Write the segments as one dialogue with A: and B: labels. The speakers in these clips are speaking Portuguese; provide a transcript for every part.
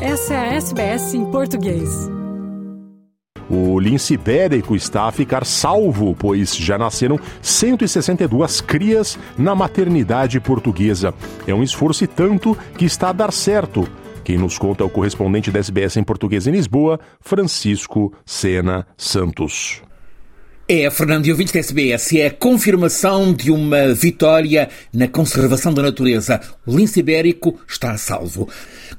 A: Essa é a SBS em português.
B: O lince ibérico está a ficar salvo, pois já nasceram 162 crias na maternidade portuguesa. É um esforço e tanto que está a dar certo. Quem nos conta é o correspondente da SBS em português em Lisboa, Francisco Sena Santos.
C: É, Fernando e ouvintes da SBS, é a confirmação de uma vitória na conservação da natureza. O lince ibérico está a salvo.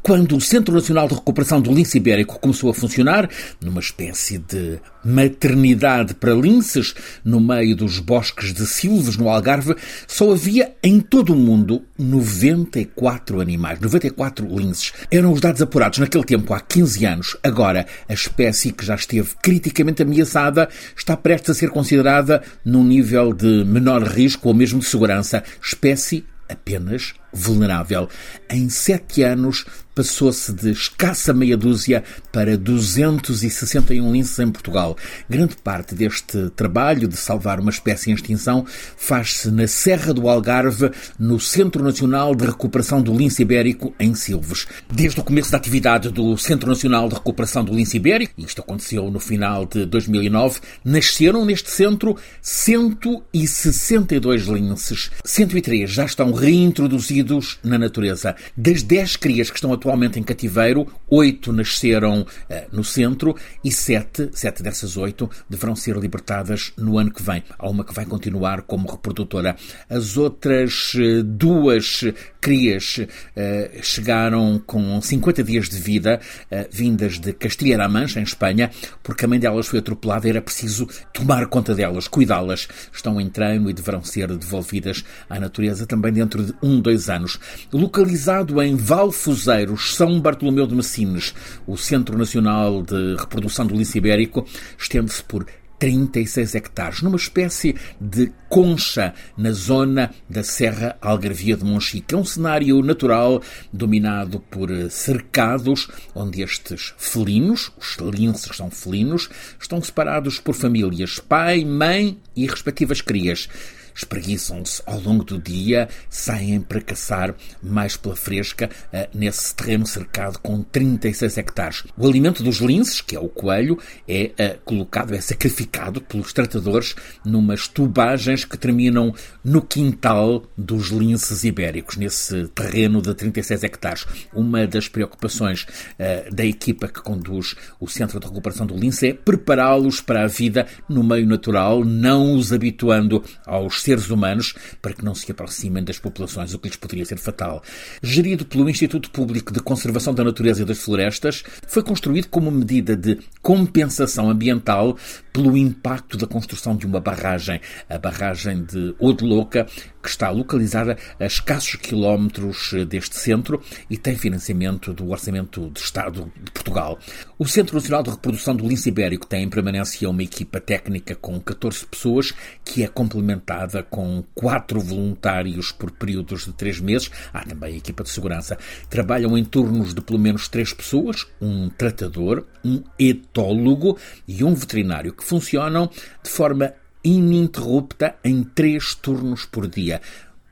C: Quando o Centro Nacional de Recuperação do Lince Ibérico começou a funcionar, numa espécie de maternidade para linces, no meio dos bosques de silves no Algarve, só havia em todo o mundo 94 animais, 94 linces. Eram os dados apurados naquele tempo, há 15 anos. Agora, a espécie que já esteve criticamente ameaçada está prestes a ser considerada num nível de menor risco ou mesmo de segurança. Espécie apenas vulnerável. Em sete anos, passou-se de escassa meia dúzia para 261 linces em Portugal. Grande parte deste trabalho de salvar uma espécie em extinção faz-se na Serra do Algarve, no Centro Nacional de Recuperação do Lince Ibérico, em Silves. Desde o começo da atividade do Centro Nacional de Recuperação do Lince Ibérico, isto aconteceu no final de 2009, nasceram neste centro 162 linces. 103 já estão reintroduzidos na natureza. Das 10 crias que estão atualmente atualmente em cativeiro, oito nasceram uh, no centro e sete, sete dessas oito, deverão ser libertadas no ano que vem. Há uma que vai continuar como reprodutora. As outras uh, duas crias uh, chegaram com 50 dias de vida, vindas de Castilha-La Mancha, em Espanha, porque a mãe delas foi atropelada e era preciso tomar conta delas, cuidá-las. Estão em treino e deverão ser devolvidas à natureza também dentro de um, dois anos. Localizado em Valfuzeiros, são Bartolomeu de Messines, o Centro Nacional de Reprodução do Lince Ibérico, estende-se por 36 hectares, numa espécie de concha na zona da Serra Algarvia de Monchique. É um cenário natural dominado por cercados, onde estes felinos, os linces são felinos, estão separados por famílias, pai, mãe e respectivas crias espreguiçam-se ao longo do dia, saem para caçar mais pela fresca uh, nesse terreno cercado com 36 hectares. O alimento dos linces, que é o coelho, é uh, colocado, é sacrificado pelos tratadores numas tubagens que terminam no quintal dos linces ibéricos, nesse terreno de 36 hectares. Uma das preocupações uh, da equipa que conduz o Centro de Recuperação do Lince é prepará-los para a vida no meio natural, não os habituando aos seres humanos para que não se aproximem das populações, o que lhes poderia ser fatal. Gerido pelo Instituto Público de Conservação da Natureza e das Florestas, foi construído como medida de compensação ambiental pelo impacto da construção de uma barragem, a barragem de Odelouca, que está localizada a escassos quilómetros deste centro e tem financiamento do Orçamento de Estado de Portugal. O Centro Nacional de Reprodução do Lince Ibérico tem em permanência uma equipa técnica com 14 pessoas, que é complementada com quatro voluntários por períodos de três meses. Há também a equipa de segurança. Trabalham em turnos de pelo menos três pessoas, um tratador, um etólogo e um veterinário, que funcionam de forma ininterrupta em três turnos por dia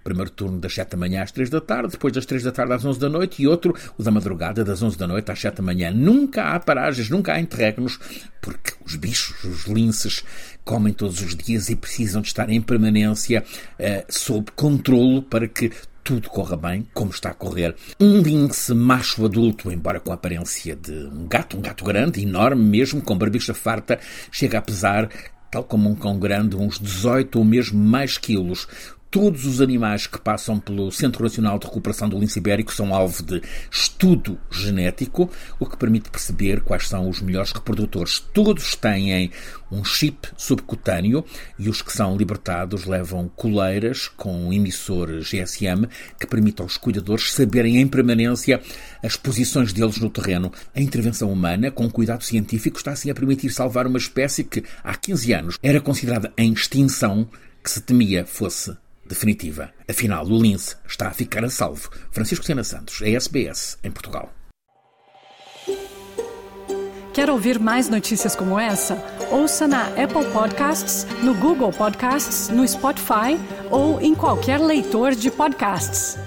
C: primeiro turno das 7 da manhã às 3 da tarde, depois das 3 da tarde às 11 da noite e outro, o da madrugada, das 11 da noite às 7 da manhã. Nunca há paragens, nunca há interregnos, porque os bichos, os linces, comem todos os dias e precisam de estar em permanência uh, sob controlo para que tudo corra bem, como está a correr. Um lince macho adulto, embora com a aparência de um gato, um gato grande, enorme mesmo, com barbicha farta, chega a pesar tal como um cão grande, uns 18 ou mesmo mais quilos todos os animais que passam pelo Centro Nacional de Recuperação do Lince Ibérico são alvo de estudo genético, o que permite perceber quais são os melhores reprodutores. Todos têm um chip subcutâneo e os que são libertados levam coleiras com emissor GSM que permite aos cuidadores saberem em permanência as posições deles no terreno. A intervenção humana, com cuidado científico, está assim a permitir salvar uma espécie que há 15 anos era considerada em extinção, que se temia fosse definitiva. Afinal, o lince está a ficar a salvo. Francisco Sena Santos, SBS, em Portugal.
A: Quer ouvir mais notícias como essa? Ouça na Apple Podcasts, no Google Podcasts, no Spotify ou em qualquer leitor de podcasts.